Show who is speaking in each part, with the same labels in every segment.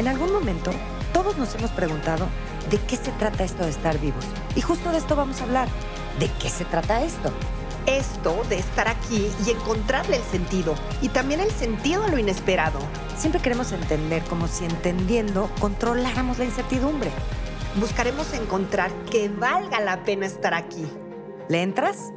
Speaker 1: En algún momento, todos nos hemos preguntado de qué se trata esto de estar vivos. Y justo de esto vamos a hablar. ¿De qué se trata esto?
Speaker 2: Esto de estar aquí y encontrarle el sentido. Y también el sentido a lo inesperado.
Speaker 1: Siempre queremos entender como si entendiendo controláramos la incertidumbre.
Speaker 2: Buscaremos encontrar que valga la pena estar aquí.
Speaker 1: ¿Le entras?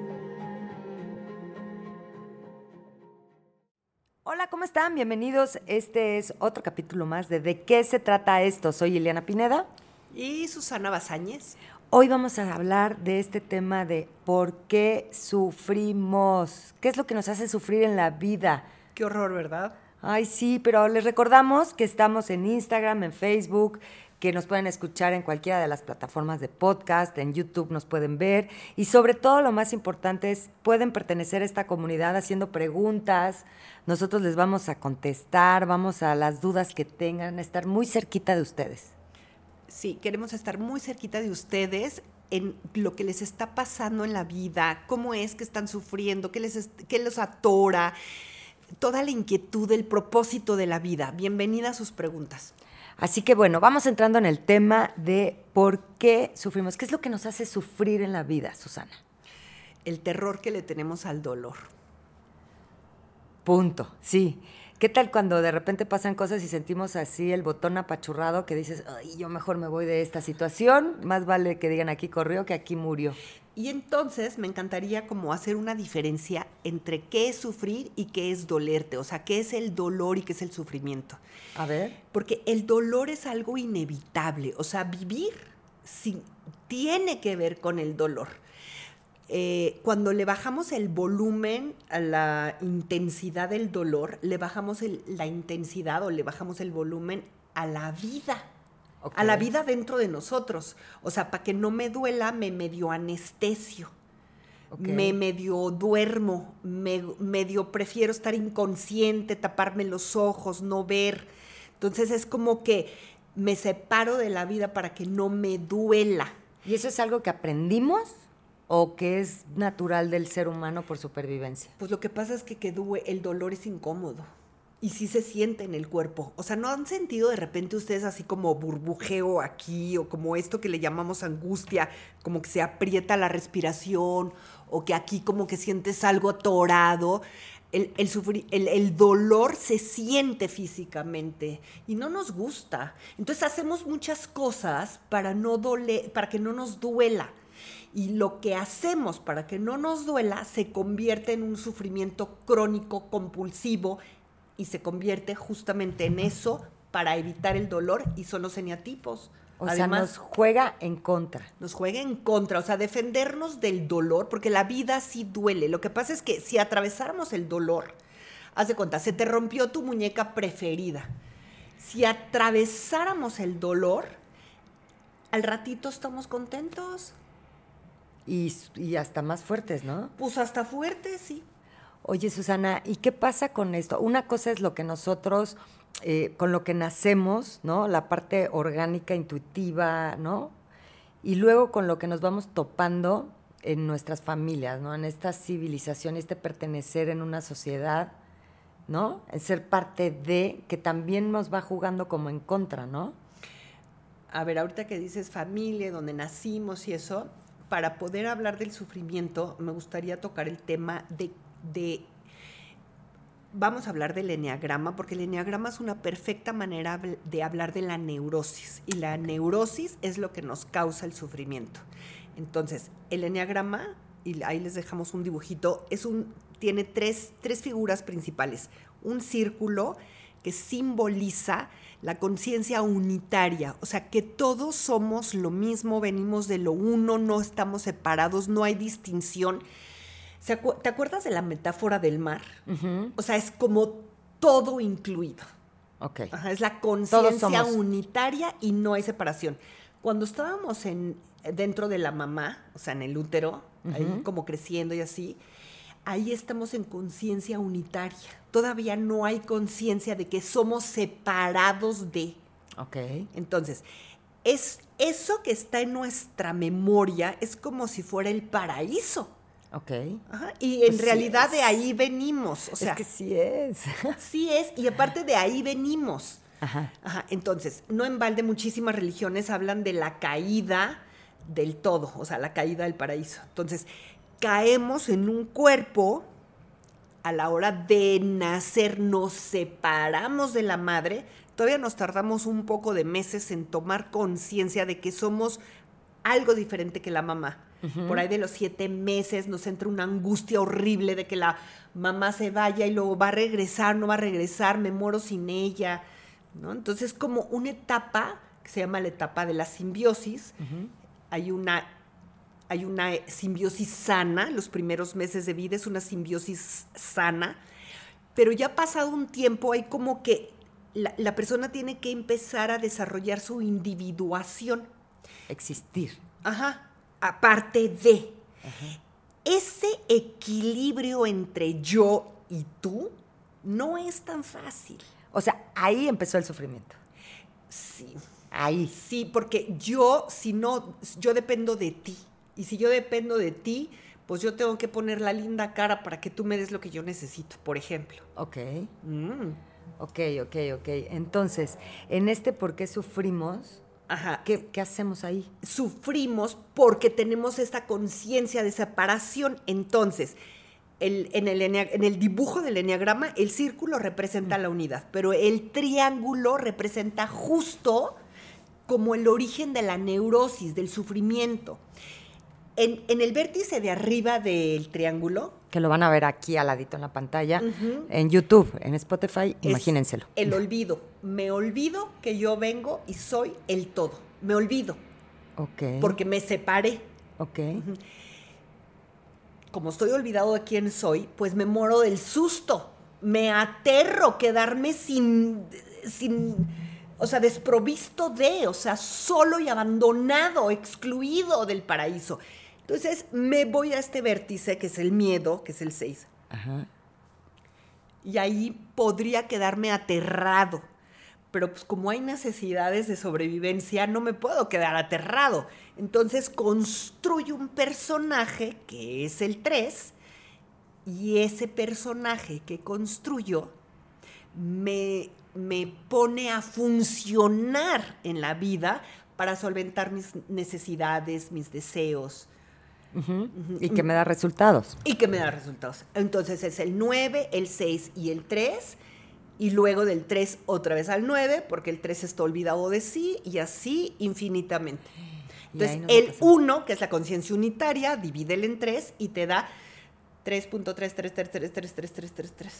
Speaker 1: Están? Bienvenidos. Este es otro capítulo más de ¿De qué se trata esto? Soy Ileana Pineda.
Speaker 2: Y Susana Bazáñez.
Speaker 1: Hoy vamos a hablar de este tema de por qué sufrimos. ¿Qué es lo que nos hace sufrir en la vida?
Speaker 2: Qué horror, ¿verdad?
Speaker 1: Ay, sí, pero les recordamos que estamos en Instagram, en Facebook, que nos pueden escuchar en cualquiera de las plataformas de podcast, en YouTube nos pueden ver y sobre todo lo más importante es pueden pertenecer a esta comunidad haciendo preguntas, nosotros les vamos a contestar, vamos a las dudas que tengan, estar muy cerquita de ustedes.
Speaker 2: Sí, queremos estar muy cerquita de ustedes en lo que les está pasando en la vida, cómo es que están sufriendo, qué les, qué los atora, toda la inquietud, el propósito de la vida. Bienvenida a sus preguntas.
Speaker 1: Así que bueno, vamos entrando en el tema de por qué sufrimos. ¿Qué es lo que nos hace sufrir en la vida, Susana?
Speaker 2: El terror que le tenemos al dolor.
Speaker 1: Punto, sí. ¿Qué tal cuando de repente pasan cosas y sentimos así el botón apachurrado que dices, Ay, yo mejor me voy de esta situación? Más vale que digan aquí corrió que aquí murió.
Speaker 2: Y entonces me encantaría como hacer una diferencia entre qué es sufrir y qué es dolerte, o sea, qué es el dolor y qué es el sufrimiento.
Speaker 1: A ver.
Speaker 2: Porque el dolor es algo inevitable, o sea, vivir sin, tiene que ver con el dolor. Eh, cuando le bajamos el volumen a la intensidad del dolor, le bajamos la intensidad o le bajamos el volumen a la vida a la vida dentro de nosotros. O sea, para que no me duela, me medio anestesio. Me medio duermo, me medio prefiero estar inconsciente, taparme los ojos, no ver. Entonces es como que me separo de la vida para que no me duela.
Speaker 1: ¿Y eso es algo que aprendimos o que es natural del ser humano por supervivencia?
Speaker 2: Pues lo que pasa es que, que el dolor es incómodo y sí se siente en el cuerpo. O sea, ¿no han sentido de repente ustedes así como burbujeo aquí o como esto que le llamamos angustia, como que se aprieta la respiración o que aquí como que sientes algo atorado? El, el, el, dolor se siente físicamente y no nos gusta. Entonces hacemos muchas cosas para, no dole, para que no nos duela. Y lo que hacemos para que no nos duela se convierte en un sufrimiento crónico, compulsivo y se convierte justamente en eso para evitar el dolor y son los eneatipos.
Speaker 1: O sea, nos juega en contra.
Speaker 2: Nos juega en contra, o sea, defendernos del dolor, porque la vida sí duele. Lo que pasa es que si atravesáramos el dolor, haz de cuenta, se te rompió tu muñeca preferida. Si atravesáramos el dolor, al ratito estamos contentos.
Speaker 1: Y, y hasta más fuertes, ¿no?
Speaker 2: Pues hasta fuertes, sí.
Speaker 1: Oye, Susana, ¿y qué pasa con esto? Una cosa es lo que nosotros, eh, con lo que nacemos, ¿no? La parte orgánica, intuitiva, ¿no? Y luego con lo que nos vamos topando en nuestras familias, ¿no? En esta civilización, este pertenecer en una sociedad, ¿no? En ser parte de, que también nos va jugando como en contra, ¿no?
Speaker 2: A ver, ahorita que dices familia, donde nacimos y eso, para poder hablar del sufrimiento, me gustaría tocar el tema de de vamos a hablar del eneagrama, porque el eneagrama es una perfecta manera de hablar de la neurosis, y la neurosis es lo que nos causa el sufrimiento. Entonces, el eneagrama, y ahí les dejamos un dibujito, es un, tiene tres, tres figuras principales. Un círculo que simboliza la conciencia unitaria, o sea, que todos somos lo mismo, venimos de lo uno, no estamos separados, no hay distinción ¿Te acuerdas de la metáfora del mar? O sea, es como todo incluido.
Speaker 1: Ok.
Speaker 2: es la conciencia unitaria y no hay separación. Cuando estábamos en, dentro de la mamá, o sea, en el útero, ahí como creciendo y así, ahí estamos en conciencia unitaria. Todavía no hay conciencia de que somos separados de.
Speaker 1: Ok.
Speaker 2: Entonces, es eso que está en nuestra memoria es como si fuera el paraíso.
Speaker 1: Ok.
Speaker 2: Y en realidad de ahí venimos. O sea,
Speaker 1: es que sí es.
Speaker 2: Sí es, y aparte de ahí venimos.
Speaker 1: Ajá.
Speaker 2: Ajá, entonces, no en balde muchísimas religiones hablan de la caída del todo, o sea, la caída del paraíso. Entonces, caemos en un cuerpo a la hora de nacer, nos separamos de la madre, todavía nos tardamos un poco de meses en tomar conciencia de que somos algo diferente que la mamá. Por ahí de los siete meses nos entra una angustia horrible de que la mamá se vaya y luego va a regresar, no va a regresar, me muero sin ella. ¿no? Entonces, como una etapa que se llama la etapa de la simbiosis. Hay una hay una simbiosis sana, los primeros meses de vida es una simbiosis sana, pero ya pasado un tiempo hay como que la, la persona tiene que empezar a desarrollar su individuación.
Speaker 1: Existir.
Speaker 2: Ajá, aparte de. Ese equilibrio entre yo y tú no es tan fácil.
Speaker 1: O sea, ahí empezó el sufrimiento.
Speaker 2: Sí.
Speaker 1: Ahí.
Speaker 2: Sí, porque yo, si no, yo dependo de ti. Y si yo dependo de ti, pues yo tengo que poner la linda cara para que tú me des lo que yo necesito, por ejemplo.
Speaker 1: Ok.
Speaker 2: Mm.
Speaker 1: Ok, ok, ok. Entonces, en este por qué sufrimos,
Speaker 2: Ajá.
Speaker 1: ¿qué, qué hacemos ahí?
Speaker 2: sufrimos porque tenemos esta conciencia de separación. Entonces, el- en, el, enea- en el dibujo del enneagrama, el círculo representa la unidad, pero el triángulo representa justo como el origen de la neurosis, del sufrimiento. En, en el vértice de arriba del triángulo,
Speaker 1: Que lo van a ver aquí al ladito en la pantalla, en YouTube, en Spotify,
Speaker 2: es
Speaker 1: imagínenselo.
Speaker 2: El olvido. Me olvido que yo vengo y soy el todo. Me olvido
Speaker 1: Ok.
Speaker 2: porque me separé.
Speaker 1: Ok.
Speaker 2: como estoy olvidado de quién soy, pues me muero del susto. Me aterro quedarme sin, sin, o sea, desprovisto de, o sea, solo y abandonado, excluido del paraíso. Entonces me voy a este vértice, que es el miedo, que es el 6,
Speaker 1: Ajá.
Speaker 2: y ahí podría quedarme aterrado. Pero pues como hay necesidades de sobrevivencia, no me puedo quedar aterrado. Entonces construyo un personaje que es el 3 y ese personaje que construyo me, me pone a funcionar en la vida para solventar mis necesidades, mis deseos
Speaker 1: Ujú. Y que me da resultados.
Speaker 2: y que me da resultados. Entonces es el 9, el 6 y el 3. Y luego del 3 otra vez al 9, porque el 3 está olvidado de sí y así infinitamente. Entonces
Speaker 1: la
Speaker 2: el
Speaker 1: pasamos.
Speaker 2: 1, que es la conciencia unitaria, divídelo en 3 y te da 3.333333333.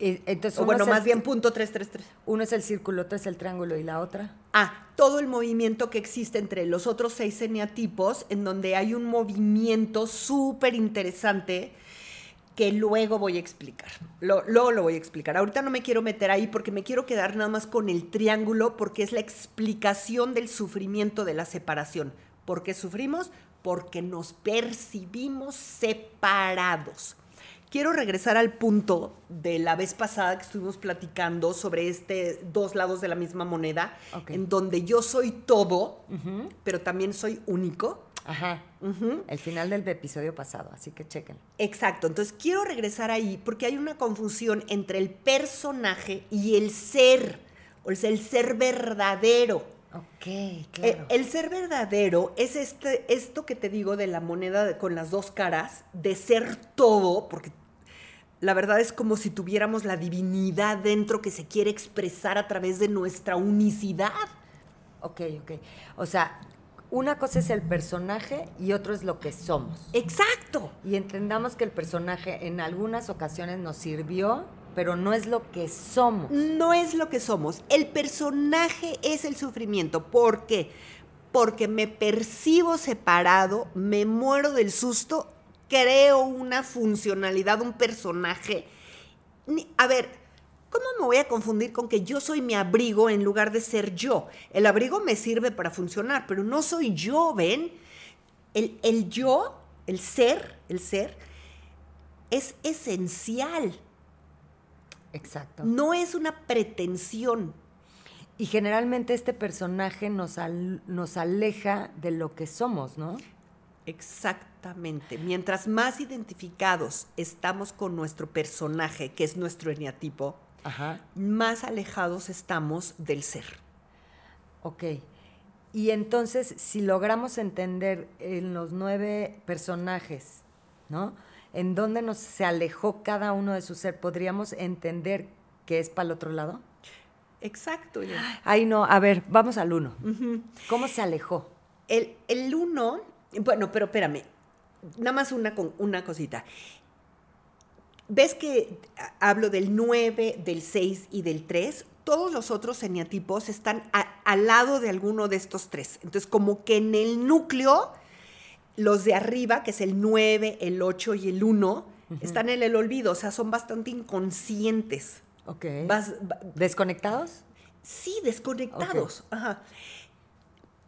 Speaker 1: Entonces
Speaker 2: O bueno,
Speaker 1: el
Speaker 2: más bien punto 333.
Speaker 1: Uno es el círculo, otro es el triángulo y la otra.
Speaker 2: Ah, todo el movimiento que existe entre los otros seis eneatipos, en donde hay un movimiento súper interesante que luego voy a explicar. Lo- luego lo voy a explicar. Ahorita no me quiero meter ahí porque me quiero quedar nada más con el triángulo porque es la explicación del sufrimiento de la separación. ¿Por qué sufrimos? Porque nos percibimos separados. Quiero regresar al punto de la vez pasada que estuvimos platicando sobre este dos lados de la misma moneda, en donde yo soy todo, pero también soy único.
Speaker 1: Ajá. El final del episodio pasado, así que chequen.
Speaker 2: Exacto, entonces quiero regresar ahí porque hay una confusión entre el personaje y el ser, o sea, el ser verdadero.
Speaker 1: Ok,
Speaker 2: Eh,
Speaker 1: claro.
Speaker 2: El, ser verdadero es este, esto que te digo de la moneda de- con las dos caras, de ser todo, porque la verdad es como si tuviéramos la divinidad dentro que se quiere expresar a través de nuestra unicidad.
Speaker 1: ok, ok. O sea, una cosa es el personaje y otro es lo que somos.
Speaker 2: Exacto.
Speaker 1: Y entendamos que el personaje en algunas ocasiones nos sirvió, pero no es lo que somos.
Speaker 2: No es lo que somos. El personaje es el sufrimiento. ¿Por qué? Porque me percibo separado, me muero del susto, creo una funcionalidad, un personaje. A ver, ¿cómo me voy a confundir con que yo soy mi abrigo en lugar de ser yo? El abrigo me sirve para funcionar, pero no soy yo, ¿ven? El, el yo, el ser, el ser, es esencial.
Speaker 1: Exacto.
Speaker 2: No es una pretensión.
Speaker 1: Y generalmente este personaje nos, al- nos aleja de lo que somos, ¿no?
Speaker 2: Exactamente. Mientras más identificados estamos con nuestro personaje, que es nuestro eneatipo, más alejados estamos del ser.
Speaker 1: Ok. Y entonces, si logramos entender en los nueve personajes, ¿no? En dónde nos se alejó cada uno de su ser, ¿podríamos entender que es para el otro lado?
Speaker 2: Exacto.
Speaker 1: Ay, no, a ver, vamos al uno. ¿Cómo se alejó?
Speaker 2: El, el uno, bueno, pero espérame, nada más una, una cosita. ¿Ves que hablo del 9, del 6 y del 3? Todos los otros eneatipos están al lado de alguno de estos tres. Entonces, como que en el núcleo, los de arriba, que es el 9, el 8 y el 1, están en el olvido, o sea, son bastante inconscientes.
Speaker 1: Ok. ¿Desconectados?
Speaker 2: Sí, desconectados. Ajá.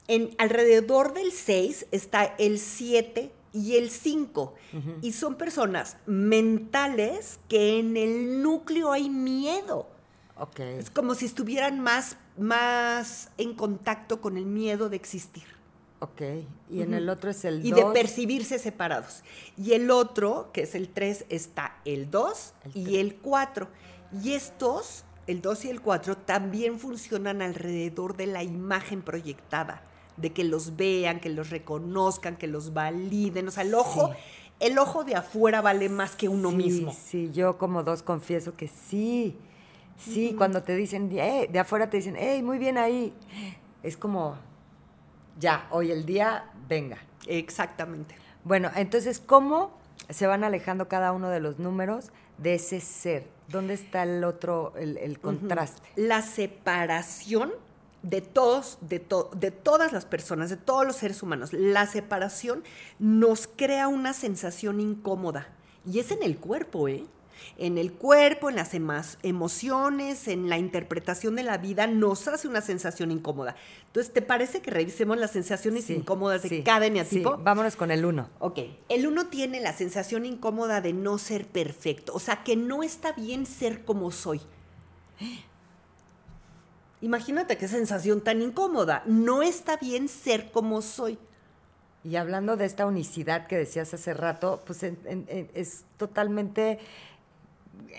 Speaker 2: En alrededor del 6 está el 7, y el 5. Y son personas mentales que en el núcleo hay miedo.
Speaker 1: Okay.
Speaker 2: Es como si estuvieran más, más en contacto con el miedo de existir.
Speaker 1: Ok. Y en el otro es el 2.
Speaker 2: Y de percibirse separados. Y el otro, que es el 3, está el 2 y el 4. Y estos, el 2 y el 4, también funcionan alrededor de la imagen proyectada de que los vean, que los reconozcan, que los validen. O sea, el ojo, el ojo de afuera vale más que uno mismo.
Speaker 1: Sí, yo como dos confieso que sí. Sí, cuando te dicen, eh", de afuera te dicen, hey, muy bien ahí. Es como, ya, hoy el día, venga.
Speaker 2: Exactamente.
Speaker 1: Bueno, entonces, ¿cómo se van alejando cada uno de los números de ese ser? ¿Dónde está el otro, el, contraste?
Speaker 2: La separación de todos, de, de todas las personas, de todos los seres humanos. La separación nos crea una sensación incómoda. Y es en el cuerpo, ¿eh? En el cuerpo, en las emociones, en la interpretación de la vida, nos hace una sensación incómoda. Entonces, ¿te parece que revisemos las sensaciones incómodas de cada eneatipo?
Speaker 1: Sí. Vámonos con el uno.
Speaker 2: Ok. El uno tiene la sensación incómoda de no ser perfecto, o sea, que no está bien ser como soy. Imagínate qué sensación tan incómoda. No está bien ser como soy.
Speaker 1: Y hablando de esta unicidad que decías hace rato, pues es totalmente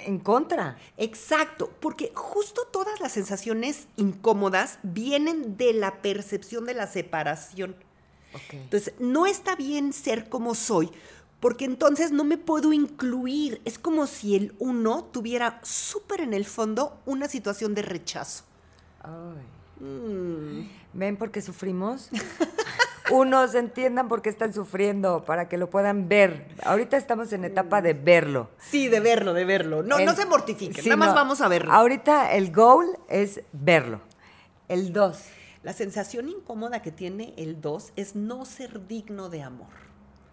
Speaker 1: en contra.
Speaker 2: Exacto, porque justo todas las sensaciones incómodas vienen de la percepción de la separación. Entonces, no está bien ser como soy, porque entonces no me puedo incluir. Es como si el uno tuviera súper en el fondo una situación de rechazo.
Speaker 1: Ay. Mm. ¿Ven por qué sufrimos? Unos entiendan por qué están sufriendo, para que lo puedan ver. Ahorita estamos en etapa de verlo.
Speaker 2: Sí, de verlo, de verlo. No, no se mortifiquen, nada más vamos a verlo.
Speaker 1: Ahorita el goal es verlo. El 2.
Speaker 2: La sensación incómoda que tiene el 2 es no ser digno de amor.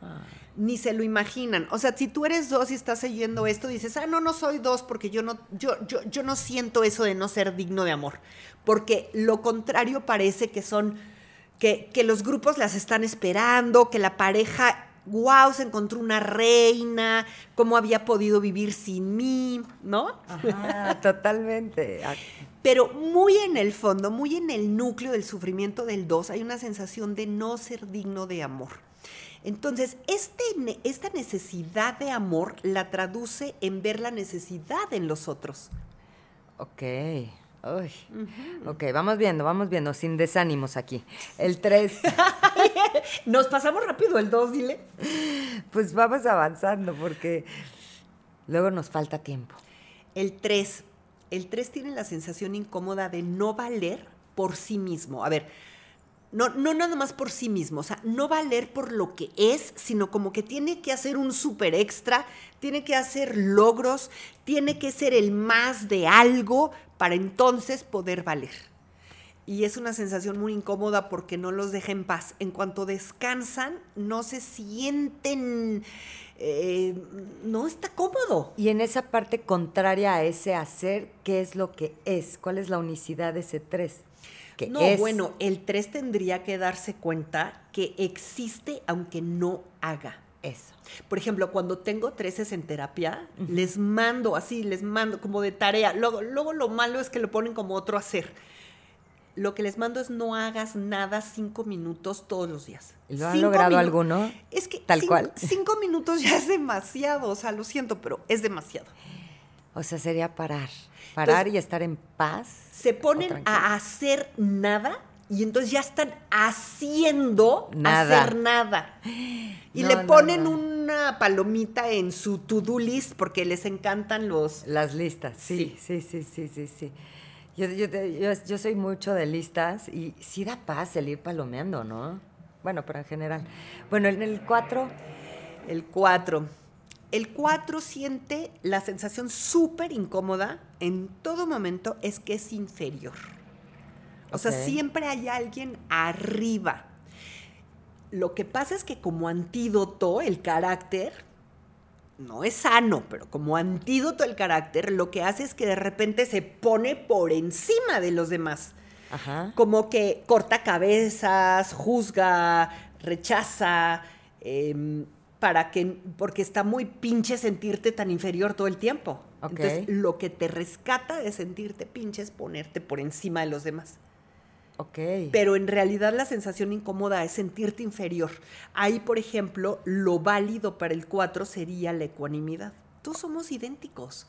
Speaker 1: Ah
Speaker 2: ni se lo imaginan. O sea, si tú eres dos y estás oyendo esto, dices, ah, no, no soy dos porque yo no, yo, yo, yo no siento eso de no ser digno de amor. Porque lo contrario parece que son, que, que los grupos las están esperando, que la pareja, wow, se encontró una reina, cómo había podido vivir sin mí, ¿no?
Speaker 1: Ajá, totalmente.
Speaker 2: Pero muy en el fondo, muy en el núcleo del sufrimiento del dos, hay una sensación de no ser digno de amor. Entonces, este, esta necesidad de amor la traduce en ver la necesidad en los otros.
Speaker 1: Ok. Ok, vamos viendo, vamos viendo, sin desánimos aquí. El 3.
Speaker 2: Nos pasamos rápido el 2, dile.
Speaker 1: Pues vamos avanzando porque luego nos falta tiempo.
Speaker 2: El 3. El 3 tiene la sensación incómoda de no valer por sí mismo. A ver, no, no nada más por sí mismo, o sea, no valer por lo que es, sino como que tiene que hacer un super extra, tiene que hacer logros, tiene que ser el más de algo para entonces poder valer. Y es una sensación muy incómoda porque no los deja en paz. En cuanto descansan, no se sienten, eh, no está cómodo.
Speaker 1: Y en esa parte contraria a ese hacer, ¿qué es lo que es? ¿Cuál es la unicidad de ese tres?
Speaker 2: No, bueno, el 3 tendría que darse cuenta que existe aunque no haga.
Speaker 1: Eso.
Speaker 2: Por ejemplo, cuando tengo treces en terapia, les mando así, les mando como de tarea. Luego, luego lo malo es que lo ponen como otro hacer. Lo que les mando es no hagas nada cinco minutos todos los días.
Speaker 1: ¿Lo han logrado alguno?
Speaker 2: Es que
Speaker 1: tal cual.
Speaker 2: Cinco minutos ya es demasiado, o sea, lo siento, pero es demasiado.
Speaker 1: O sea, sería parar. Parar y estar en paz.
Speaker 2: Se ponen a hacer nada y entonces ya están haciendo
Speaker 1: Nada.
Speaker 2: hacer nada. Y
Speaker 1: No,
Speaker 2: le ponen
Speaker 1: no.
Speaker 2: una palomita en su to-do list porque les encantan los...
Speaker 1: Las listas, sí, sí, sí, sí, sí, sí. Yo, yo, yo soy mucho de listas y sí da paz el ir palomeando, ¿no? Bueno, pero en general. Bueno, en el 4,
Speaker 2: El 4. El 4 siente la sensación súper incómoda en todo momento es que es inferior. O sea, siempre hay alguien arriba. Lo que pasa es que como antídoto, el carácter, no es sano, pero como antídoto el carácter, lo que hace es que de repente se pone por encima de los demás.
Speaker 1: ajá.
Speaker 2: Como que corta cabezas, juzga, rechaza, em, para que, porque está muy pinche sentirte tan inferior todo el tiempo. Entonces, lo que te rescata de sentirte pinche es ponerte por encima de los demás.
Speaker 1: Ok.
Speaker 2: Pero en realidad la sensación incómoda es sentirte inferior. Ahí, por ejemplo, lo válido para el 4 sería la ecuanimidad. Todos somos idénticos.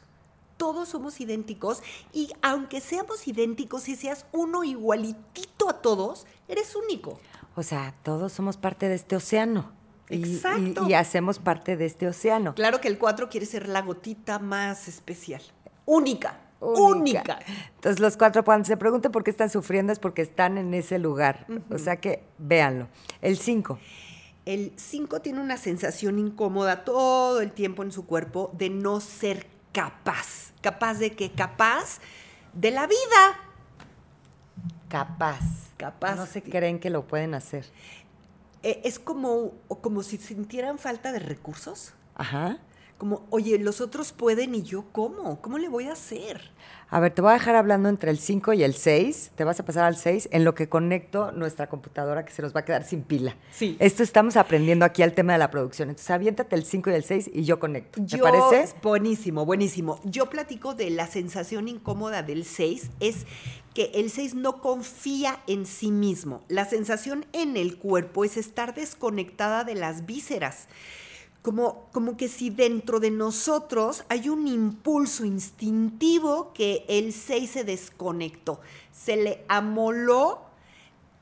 Speaker 2: Todos somos idénticos y aunque seamos idénticos y seas uno igualitito a todos, eres único.
Speaker 1: O sea, todos somos parte de este océano. Y- y-
Speaker 2: Exacto.
Speaker 1: Y, hacemos parte de este océano.
Speaker 2: Claro que el 4 quiere ser la gotita más especial. Única.
Speaker 1: Única.
Speaker 2: Única.
Speaker 1: Entonces los cuatro cuando se pregunten por qué están sufriendo es porque están en ese lugar. O sea que véanlo. El 5.
Speaker 2: El 5 tiene una sensación incómoda todo el tiempo en su cuerpo de no ser capaz. Capaz de que capaz de la vida.
Speaker 1: Capaz.
Speaker 2: Capaz.
Speaker 1: No se creen que lo pueden hacer.
Speaker 2: Eh, es como, como si sintieran falta de recursos.
Speaker 1: Ajá.
Speaker 2: Como, oye, los otros pueden y yo cómo. ¿Cómo le voy a hacer?
Speaker 1: A ver, te voy a dejar hablando entre el 5 y el 6. Te vas a pasar al 6 en lo que conecto nuestra computadora que se nos va a quedar sin pila.
Speaker 2: Sí.
Speaker 1: Esto estamos aprendiendo aquí al tema de la producción. Entonces, aviéntate el 5 y el 6 y yo conecto. ¿Te
Speaker 2: Yo-
Speaker 1: parece?
Speaker 2: Buenísimo, buenísimo. Yo platico de la sensación incómoda del 6, es que el 6 no confía en sí mismo. La sensación en el cuerpo es estar desconectada de las vísceras. Como, como que si dentro de nosotros hay un impulso instintivo que el 6 se desconectó, se le amoló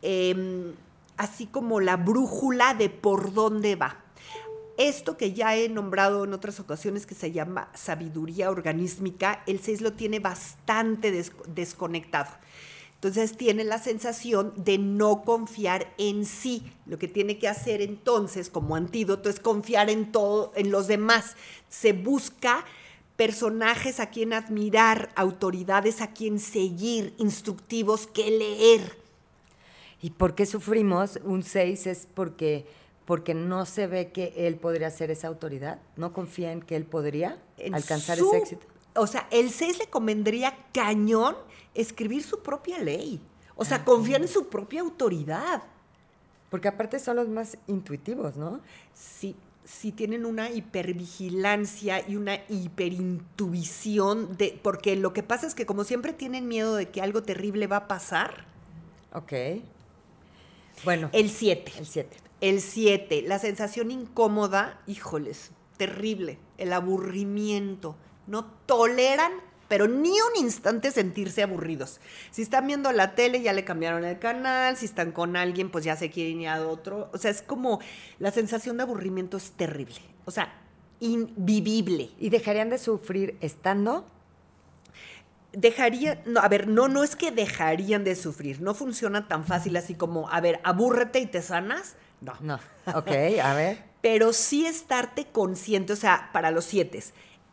Speaker 2: em, así como la brújula de por dónde va. Esto que ya he nombrado en otras ocasiones que se llama sabiduría organísmica, el 6 lo tiene bastante des- desconectado. Entonces tiene la sensación de no confiar en sí. Lo que tiene que hacer entonces como antídoto es confiar en todo, en los demás. Se busca personajes a quien admirar, autoridades a quien seguir, instructivos que leer.
Speaker 1: ¿Y por qué sufrimos? Un 6 es porque, porque no se ve que él podría ser esa autoridad. No confía en que él podría
Speaker 2: en
Speaker 1: alcanzar
Speaker 2: su-
Speaker 1: ese éxito.
Speaker 2: O sea, el 6 le convendría cañón escribir su propia ley. O
Speaker 1: Ah,
Speaker 2: sea, confiar en su propia autoridad.
Speaker 1: Porque aparte son los más intuitivos, ¿no?
Speaker 2: Sí, sí tienen una hipervigilancia y una hiperintuición de porque lo que pasa es que como siempre tienen miedo de que algo terrible va a pasar.
Speaker 1: Ok. Bueno,
Speaker 2: El 7.
Speaker 1: el 7.
Speaker 2: El 7, la sensación incómoda, híjoles, terrible, el aburrimiento. No toleran, pero ni un instante sentirse aburridos. Si están viendo la tele, ya le cambiaron el canal, si están con alguien, pues ya se quieren ir a otro. O sea, es como la sensación de aburrimiento es terrible. O sea, invivible.
Speaker 1: ¿Y dejarían de sufrir estando?
Speaker 2: Dejaría, no, a ver, no, no es que dejarían de sufrir, no funciona tan fácil así como, a ver, abúrrete y te sanas. No.
Speaker 1: No. Ok, a ver.
Speaker 2: pero sí estarte consciente, o sea, para los siete,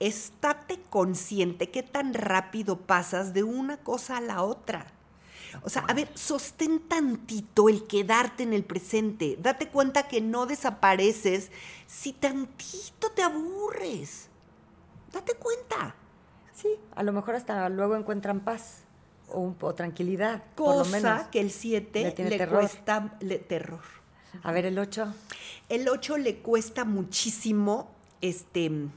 Speaker 2: estate consciente qué tan rápido pasas de una cosa a la otra. O sea, a ver, sostén tantito el quedarte en el presente. Date cuenta que no desapareces si tantito te aburres. Date cuenta.
Speaker 1: Sí, a lo mejor hasta luego encuentran paz o, un- o tranquilidad, por lo menos.
Speaker 2: Cosa que el 7
Speaker 1: Le
Speaker 2: le,
Speaker 1: tiene terror.
Speaker 2: cuesta le- terror.
Speaker 1: A ver, el 8.
Speaker 2: El 8 le cuesta muchísimo, este,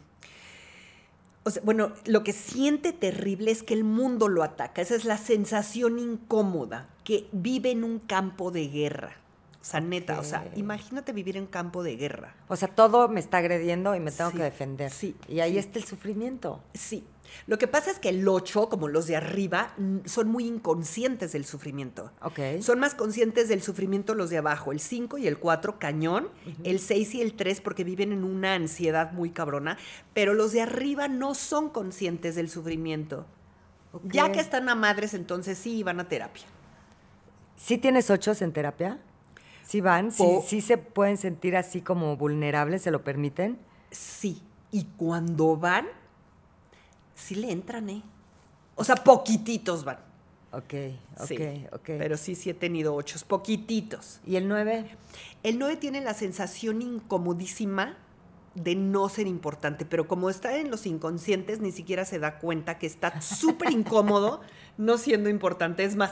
Speaker 2: o sea, bueno, lo que siente terrible es que el mundo lo ataca. Esa es la sensación incómoda, que vive en un campo de guerra. O sea, neta, o sea, imagínate vivir en un campo de guerra.
Speaker 1: O sea, todo me está agrediendo y me tengo
Speaker 2: Sí,
Speaker 1: que defender.
Speaker 2: sí,
Speaker 1: Y ahí
Speaker 2: sí.
Speaker 1: está el sufrimiento.
Speaker 2: Sí. Lo que pasa es que el 8, como los de arriba, son muy inconscientes del sufrimiento.
Speaker 1: Ok.
Speaker 2: Son más conscientes del sufrimiento los de abajo, el 5 y el 4, cañón, el 6 y el 3 porque viven en una ansiedad muy cabrona, pero los de arriba no son conscientes del sufrimiento.
Speaker 1: Ok.
Speaker 2: Ya que están a madres, entonces sí van a terapia.
Speaker 1: ¿Sí tienes ochos en terapia? ¿Sí van? ¿Sí, sí se pueden sentir así como vulnerables? ¿Se lo permiten?
Speaker 2: Sí, y cuando van, sí le entran, ¿eh? O sea, poquititos van.
Speaker 1: Ok, ok,
Speaker 2: Sí,
Speaker 1: ok.
Speaker 2: Pero sí, sí he tenido ochos, poquititos.
Speaker 1: ¿Y el nueve?
Speaker 2: El 9 tiene la sensación incomodísima de no ser importante, pero como está en los inconscientes, ni siquiera se da cuenta que está súper incómodo no siendo importante. Es más,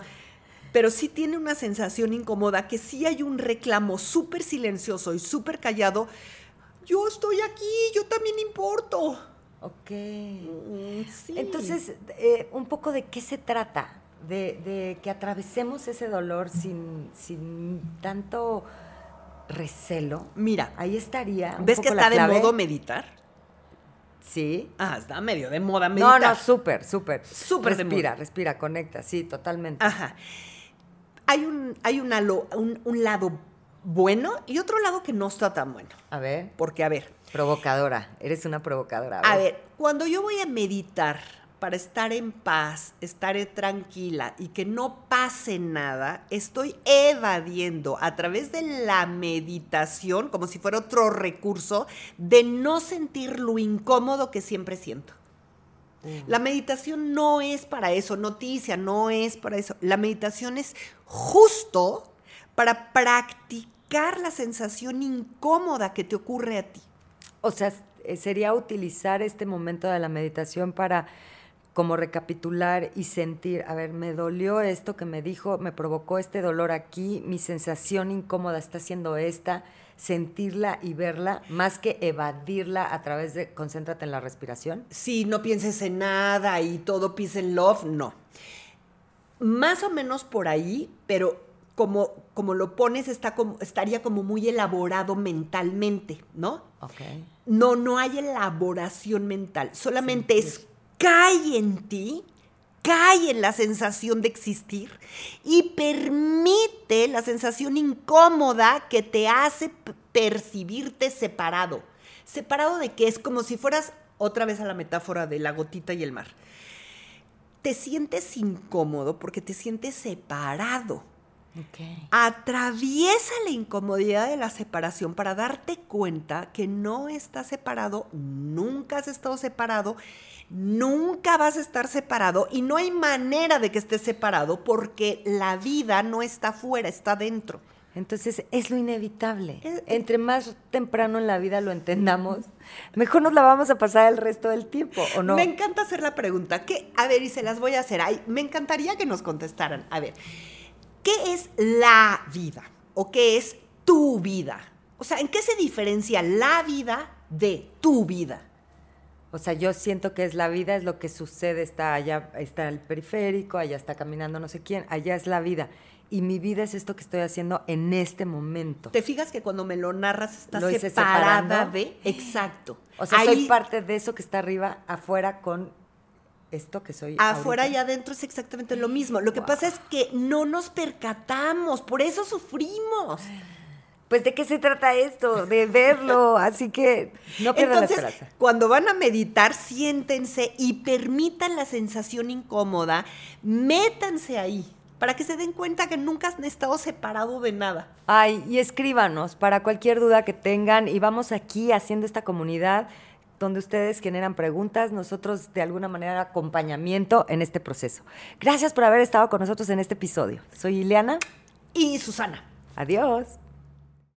Speaker 2: pero sí tiene una sensación incómoda que sí hay un reclamo súper silencioso y súper callado. Yo estoy aquí, yo también importo.
Speaker 1: Ok.
Speaker 2: Mm, sí.
Speaker 1: Entonces, eh, un poco de qué se trata, de, de que atravesemos ese dolor sin, sin tanto recelo.
Speaker 2: mira,
Speaker 1: Ahí estaría.
Speaker 2: ¿ves que está de modo meditar?
Speaker 1: Sí.
Speaker 2: Ah, está medio de moda
Speaker 1: No,
Speaker 2: meditar.
Speaker 1: no, súper, súper.
Speaker 2: Súper de
Speaker 1: Respira, respira, conecta, sí, totalmente.
Speaker 2: Ajá. Hay un, hay una lo- un, un lado bueno y otro lado que no está tan bueno.
Speaker 1: A ver,
Speaker 2: Porque, a ver,
Speaker 1: provocadora, eres una provocadora.
Speaker 2: a ver, cuando yo voy a meditar para estar en paz, estar tranquila y que no pase nada, estoy evadiendo a través de la meditación, como si fuera otro recurso, de no sentir lo incómodo que siempre siento. La meditación no es para eso, noticia, no es para eso. La meditación es justo para practicar la sensación incómoda que te ocurre a ti.
Speaker 1: O sea, sería utilizar este momento de la meditación para como recapitular y sentir, a ver, me dolió esto que me dijo, me provocó este dolor aquí, mi sensación incómoda está siendo esta, sentirla y verla, más que evadirla a través de, concéntrate en la respiración.
Speaker 2: Si no pienses en nada y todo peace and love, no. Más o menos por ahí, pero como, como lo pones, está como, estaría como muy elaborado mentalmente, ¿no?
Speaker 1: Ok.
Speaker 2: No, no hay elaboración mental. Solamente es cae en ti, cae en la sensación de existir y permite la sensación incómoda que te hace percibirte separado. ¿Separado de qué? Es como si fueras otra vez a la metáfora de la gotita y el mar. Te sientes incómodo porque te sientes separado. Atraviesa la incomodidad de la separación para darte cuenta que no estás separado, nunca has estado separado, nunca vas a estar separado y no hay manera de que estés separado porque la vida no está afuera, está dentro.
Speaker 1: Entonces es lo inevitable.
Speaker 2: Es-
Speaker 1: Entre más temprano en la vida lo entendamos, mejor nos la vamos a pasar el resto del tiempo, ¿o no?
Speaker 2: Me encanta hacer la pregunta, que, a ver, y se las voy a hacer. Ay, me encantaría que nos contestaran. A ver, ¿qué es la vida? ¿O qué es tu vida? O sea, ¿en qué se diferencia la vida de tu vida?
Speaker 1: O sea, yo siento que es la vida, es lo que sucede, está allá, está el periférico, allá está caminando no sé quién, allá es la vida. Y mi vida es esto que estoy haciendo en este momento.
Speaker 2: ¿Te fijas que cuando me lo narras estás
Speaker 1: Lo
Speaker 2: separada de? Exacto.
Speaker 1: O sea,
Speaker 2: Ahí,
Speaker 1: soy parte de eso que está arriba, afuera con esto que soy.
Speaker 2: afuera y adentro es exactamente lo mismo. Lo que
Speaker 1: Wow.
Speaker 2: pasa es que no nos percatamos, por eso sufrimos.
Speaker 1: Pues de qué se trata esto, de verlo, así que no pierdan la esperanza.
Speaker 2: cuando van a meditar, siéntense y permitan la sensación incómoda, métanse ahí, para que se den cuenta que nunca han estado separados de nada.
Speaker 1: Ay, y escríbanos para cualquier duda que tengan y vamos aquí haciendo esta comunidad donde ustedes generan preguntas, nosotros de alguna manera acompañamiento en este proceso. Gracias por haber estado con nosotros en este episodio. Soy Ileana.
Speaker 2: Y Susana.
Speaker 1: Adiós.